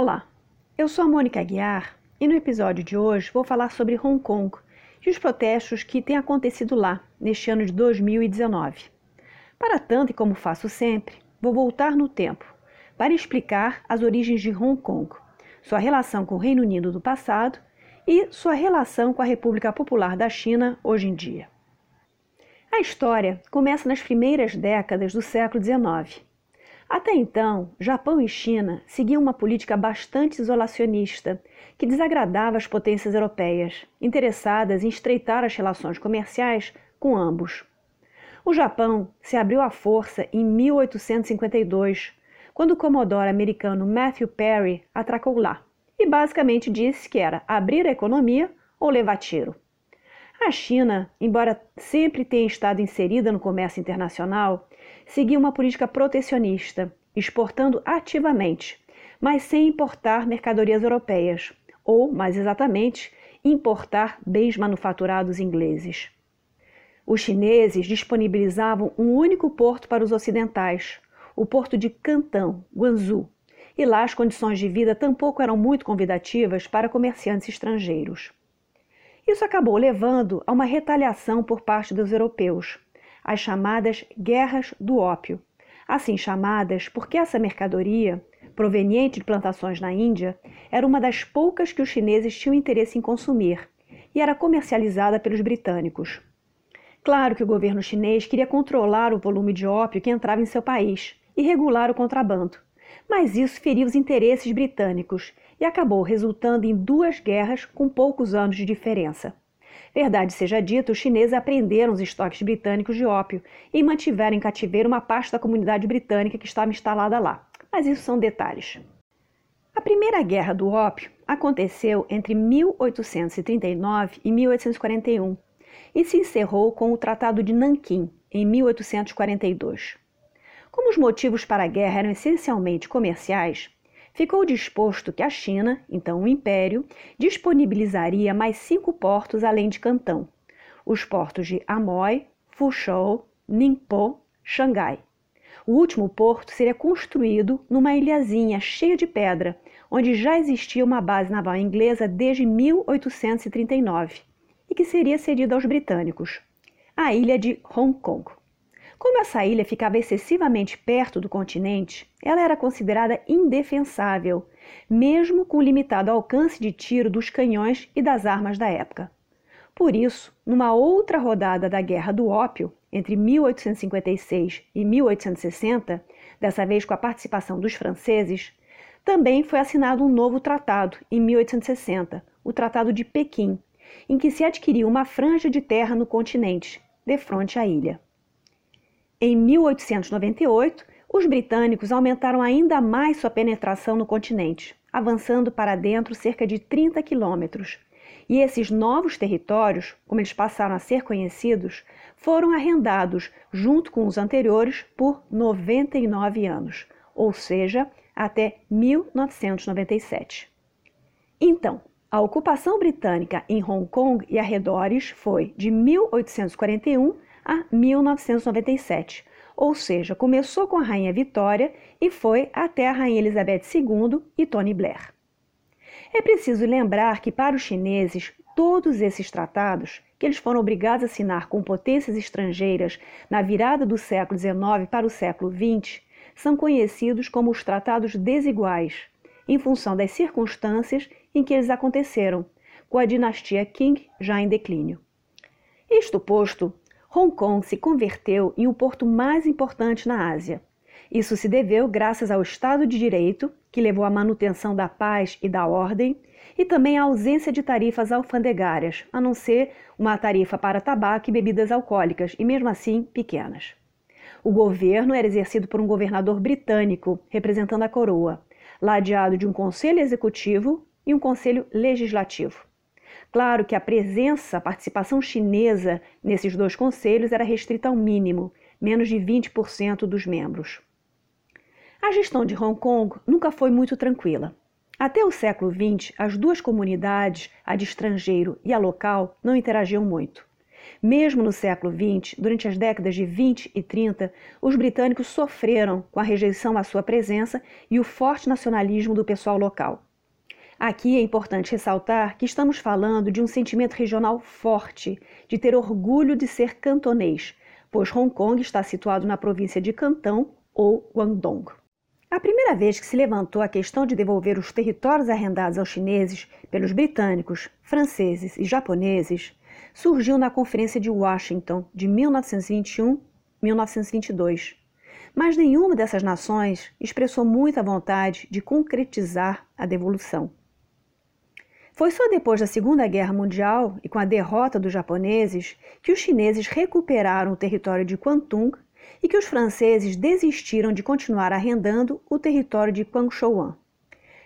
Olá, eu sou a Mônica Aguiar e no episódio de hoje vou falar sobre Hong Kong e os protestos que têm acontecido lá neste ano de 2019. Para tanto, e como faço sempre, vou voltar no tempo para explicar as origens de Hong Kong, sua relação com o Reino Unido do passado e sua relação com a República Popular da China hoje em dia. A história começa nas primeiras décadas do século XIX. Até então, Japão e China seguiam uma política bastante isolacionista, que desagradava as potências europeias, interessadas em estreitar as relações comerciais com ambos. O Japão se abriu à força em 1852, quando o comodoro americano Matthew Perry atracou lá e basicamente disse que era abrir a economia ou levar tiro. A China, embora sempre tenha estado inserida no comércio internacional, seguia uma política protecionista, exportando ativamente, mas sem importar mercadorias europeias, ou, mais exatamente, importar bens manufaturados ingleses. Os chineses disponibilizavam um único porto para os ocidentais, o porto de Cantão, Guangzhou, e lá as condições de vida tampouco eram muito convidativas para comerciantes estrangeiros. Isso acabou levando a uma retaliação por parte dos europeus, as chamadas Guerras do Ópio, assim chamadas porque essa mercadoria, proveniente de plantações na Índia, era uma das poucas que os chineses tinham interesse em consumir e era comercializada pelos britânicos. Claro que o governo chinês queria controlar o volume de ópio que entrava em seu país e regular o contrabando, mas isso feriu os interesses britânicos e acabou resultando em duas guerras com poucos anos de diferença. Verdade seja dita, os chineses apreenderam os estoques britânicos de ópio e mantiveram em cativeiro uma parte da comunidade britânica que estava instalada lá. Mas isso são detalhes. A Primeira Guerra do Ópio aconteceu entre 1839 e 1841 e se encerrou com o Tratado de Nanquim, em 1842. Como os motivos para a guerra eram essencialmente comerciais, ficou disposto que a China, então o Império, disponibilizaria mais cinco portos além de Cantão: os portos de Amoy, Fuzhou, Ningpo, Xangai. O último porto seria construído numa ilhazinha cheia de pedra, onde já existia uma base naval inglesa desde 1839 e que seria cedida aos britânicos, a ilha de Hong Kong. Como essa ilha ficava excessivamente perto do continente, ela era considerada indefensável, mesmo com o limitado alcance de tiro dos canhões e das armas da época. Por isso, numa outra rodada da Guerra do Ópio, entre 1856 e 1860, dessa vez com a participação dos franceses, também foi assinado um novo tratado em 1860, o Tratado de Pequim, em que se adquiriu uma franja de terra no continente, de frente à ilha. Em 1898, os britânicos aumentaram ainda mais sua penetração no continente, avançando para dentro cerca de 30 quilômetros. E esses novos territórios, como eles passaram a ser conhecidos, foram arrendados, junto com os anteriores, por 99 anos, ou seja, até 1997. Então, a ocupação britânica em Hong Kong e arredores foi de 1841 a 1997, ou seja, começou com a Rainha Vitória e foi até a Rainha Elizabeth II e Tony Blair. É preciso lembrar que, para os chineses, todos esses tratados, que eles foram obrigados a assinar com potências estrangeiras na virada do século XIX para o século XX, são conhecidos como os tratados desiguais, em função das circunstâncias em que eles aconteceram, com a dinastia Qing já em declínio. Isto posto, Hong Kong se converteu em o porto mais importante na Ásia. Isso se deveu graças ao Estado de Direito, que levou à manutenção da paz e da ordem, e também à ausência de tarifas alfandegárias, a não ser uma tarifa para tabaco e bebidas alcoólicas, e mesmo assim pequenas. O governo era exercido por um governador britânico, representando a coroa, ladeado de um conselho executivo e um conselho legislativo. Claro que a presença, a participação chinesa nesses dois conselhos era restrita ao mínimo, menos de 20% dos membros. A gestão de Hong Kong nunca foi muito tranquila. Até o século XX, as duas comunidades, a de estrangeiro e a local, não interagiam muito. Mesmo no século XX, durante as décadas de 20 e 30, os britânicos sofreram com a rejeição à sua presença e o forte nacionalismo do pessoal local. Aqui é importante ressaltar que estamos falando de um sentimento regional forte, de ter orgulho de ser cantonês, pois Hong Kong está situado na província de Cantão ou Guangdong. A primeira vez que se levantou a questão de devolver os territórios arrendados aos chineses pelos britânicos, franceses e japoneses surgiu na Conferência de Washington de 1921-1922. Mas nenhuma dessas nações expressou muita vontade de concretizar a devolução. Foi só depois da Segunda Guerra Mundial e com a derrota dos japoneses que os chineses recuperaram o território de Kwantung e que os franceses desistiram de continuar arrendando o território de Quangshouan.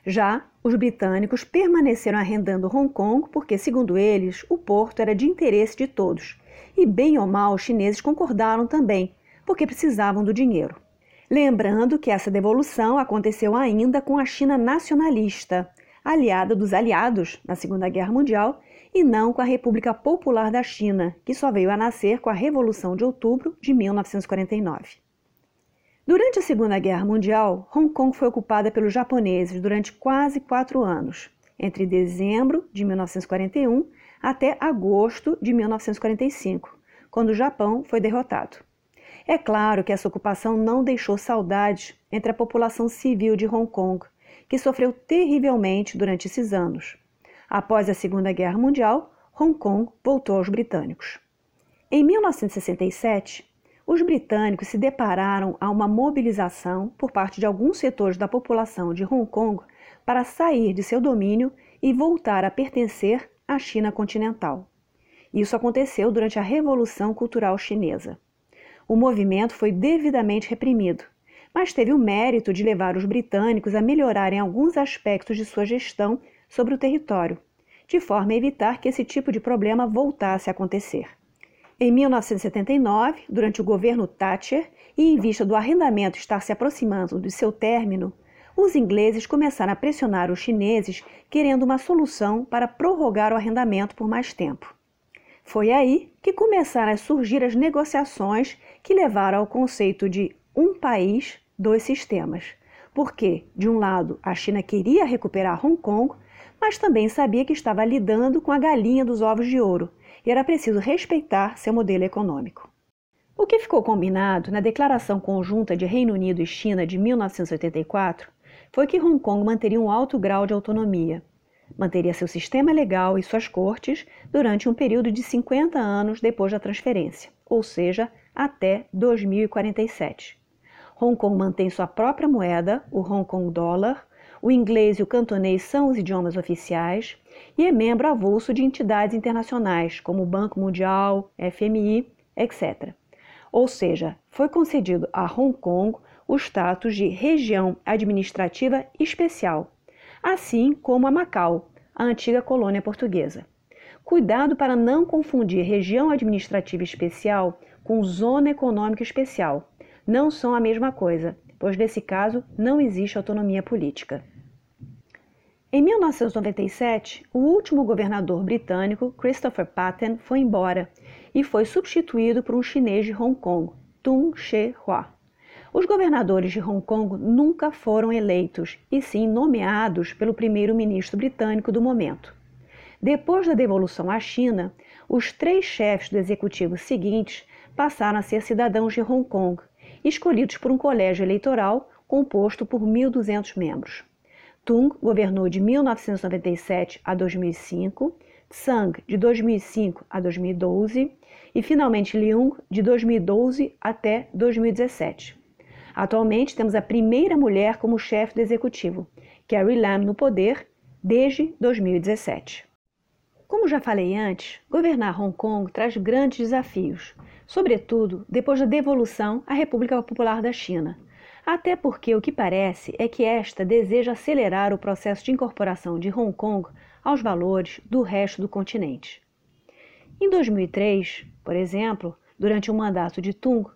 Já os britânicos permaneceram arrendando Hong Kong porque, segundo eles, o porto era de interesse de todos. E, bem ou mal, os chineses concordaram também, porque precisavam do dinheiro. Lembrando que essa devolução aconteceu ainda com a China nacionalista, aliada dos aliados na Segunda Guerra Mundial e não com a República Popular da China, que só veio a nascer com a Revolução de Outubro de 1949. Durante a Segunda Guerra Mundial, Hong Kong foi ocupada pelos japoneses durante quase quatro anos, entre dezembro de 1941 até agosto de 1945, quando o Japão foi derrotado. É claro que essa ocupação não deixou saudades entre a população civil de Hong Kong, que sofreu terrivelmente durante esses anos. Após a Segunda Guerra Mundial, Hong Kong voltou aos britânicos. Em 1967, os britânicos se depararam a uma mobilização por parte de alguns setores da população de Hong Kong para sair de seu domínio e voltar a pertencer à China continental. Isso aconteceu durante a Revolução Cultural Chinesa. O movimento foi devidamente reprimido, mas teve o mérito de levar os britânicos a melhorarem alguns aspectos de sua gestão sobre o território, de forma a evitar que esse tipo de problema voltasse a acontecer. Em 1979, durante o governo Thatcher, e em vista do arrendamento estar se aproximando do seu término, os ingleses começaram a pressionar os chineses querendo uma solução para prorrogar o arrendamento por mais tempo. Foi aí que começaram a surgir as negociações que levaram ao conceito de um país, dois sistemas. Porque, de um lado, a China queria recuperar Hong Kong mas também sabia que estava lidando com a galinha dos ovos de ouro e era preciso respeitar seu modelo econômico. O que ficou combinado na Declaração Conjunta de Reino Unido e China de 1984 foi que Hong Kong manteria um alto grau de autonomia, manteria seu sistema legal e suas cortes durante um período de 50 anos depois da transferência, ou seja, até 2047. Hong Kong mantém sua própria moeda, o Hong Kong Dollar, o inglês e o cantonês são os idiomas oficiais e é membro avulso de entidades internacionais, como o Banco Mundial, FMI, etc. Ou seja, foi concedido a Hong Kong o status de região administrativa especial, assim como a Macau, a antiga colônia portuguesa. Cuidado para não confundir região administrativa especial com zona econômica especial. Não são a mesma coisa, pois nesse caso não existe autonomia política. Em 1997, o último governador britânico, Christopher Patten, foi embora e foi substituído por um chinês de Hong Kong, Tung She-hua. Os governadores de Hong Kong nunca foram eleitos, e sim nomeados pelo primeiro-ministro britânico do momento. Depois da devolução à China, os três chefes do executivo seguintes passaram a ser cidadãos de Hong Kong, escolhidos por um colégio eleitoral composto por 1.200 membros. Tung governou de 1997 a 2005, Tsang de 2005 a 2012 e finalmente Leung de 2012 até 2017. Atualmente temos a primeira mulher como chefe do executivo, Carrie Lam no poder desde 2017. Como já falei antes, governar Hong Kong traz grandes desafios, sobretudo depois da devolução à República Popular da China até porque o que parece é que esta deseja acelerar o processo de incorporação de Hong Kong aos valores do resto do continente. Em 2003, por exemplo, durante o mandato de Tung,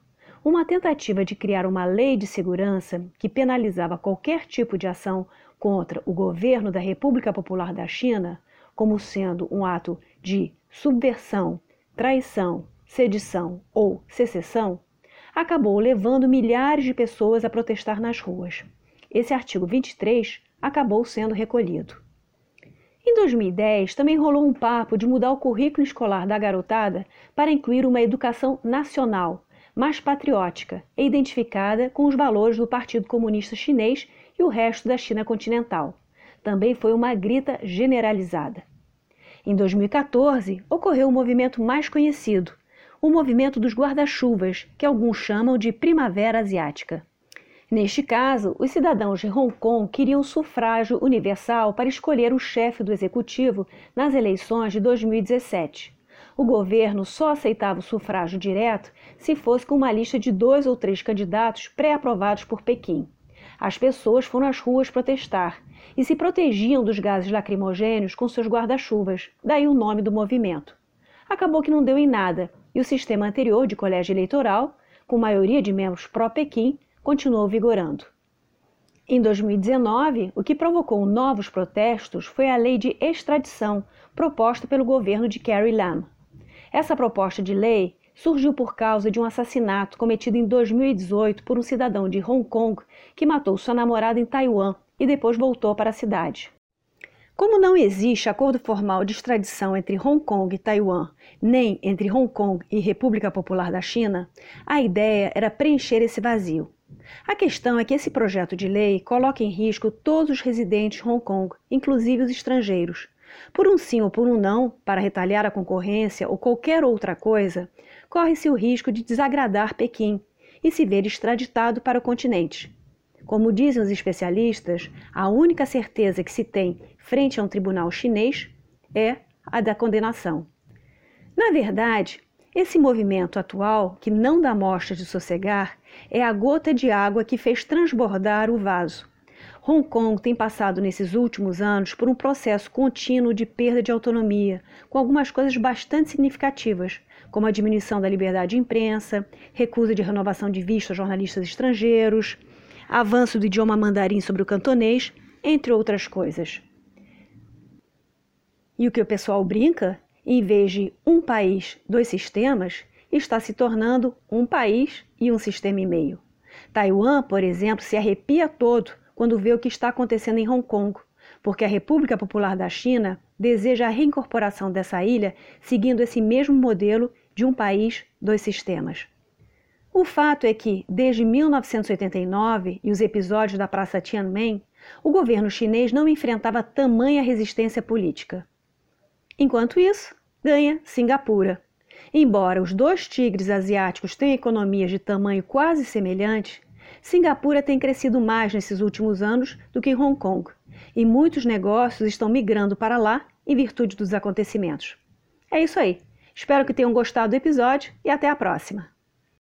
uma tentativa de criar uma lei de segurança que penalizava qualquer tipo de ação contra o governo da República Popular da China, como sendo um ato de subversão, traição, sedição ou secessão, acabou levando milhares de pessoas a protestar nas ruas. Esse artigo 23 acabou sendo recolhido. Em 2010, também rolou um papo de mudar o currículo escolar da garotada para incluir uma educação nacional, mais patriótica e identificada com os valores do Partido Comunista Chinês e o resto da China continental. Também foi uma grita generalizada. Em 2014, ocorreu o um movimento mais conhecido, o movimento dos guarda-chuvas, que alguns chamam de Primavera Asiática. Neste caso, os cidadãos de Hong Kong queriam sufrágio universal para escolher o chefe do executivo nas eleições de 2017. O governo só aceitava o sufrágio direto se fosse com uma lista de dois ou três candidatos pré-aprovados por Pequim. As pessoas foram às ruas protestar e se protegiam dos gases lacrimogêneos com seus guarda-chuvas, daí o nome do movimento. Acabou que não deu em nada e o sistema anterior de colégio eleitoral, com maioria de membros pró-Pequim, continuou vigorando. Em 2019, o que provocou novos protestos foi a lei de extradição proposta pelo governo de Carrie Lam. Essa proposta de lei surgiu por causa de um assassinato cometido em 2018 por um cidadão de Hong Kong que matou sua namorada em Taiwan e depois voltou para a cidade. Como não existe acordo formal de extradição entre Hong Kong e Taiwan, nem entre Hong Kong e República Popular da China, a ideia era preencher esse vazio. A questão é que esse projeto de lei coloca em risco todos os residentes de Hong Kong, inclusive os estrangeiros. Por um sim ou por um não, para retalhar a concorrência ou qualquer outra coisa, corre-se o risco de desagradar Pequim e se ver extraditado para o continente. Como dizem os especialistas, a única certeza que se tem frente a um tribunal chinês é a da condenação. Na verdade, esse movimento atual, que não dá mostras de sossegar, é a gota de água que fez transbordar o vaso. Hong Kong tem passado nesses últimos anos por um processo contínuo de perda de autonomia, com algumas coisas bastante significativas, como a diminuição da liberdade de imprensa, recusa de renovação de visto a jornalistas estrangeiros, avanço do idioma mandarim sobre o cantonês, entre outras coisas. E o que o pessoal brinca em vez de um país, dois sistemas, está se tornando um país e um sistema e meio. Taiwan, por exemplo, se arrepia todo quando vê o que está acontecendo em Hong Kong, porque a República Popular da China deseja a reincorporação dessa ilha seguindo esse mesmo modelo de um país, dois sistemas. O fato é que, desde 1989 e os episódios da Praça Tiananmen, o governo chinês não enfrentava tamanha resistência política. Enquanto isso, ganha Singapura. Embora os dois tigres asiáticos tenham economias de tamanho quase semelhante, Singapura tem crescido mais nesses últimos anos do que Hong Kong, e muitos negócios estão migrando para lá em virtude dos acontecimentos. É isso aí. Espero que tenham gostado do episódio e até a próxima.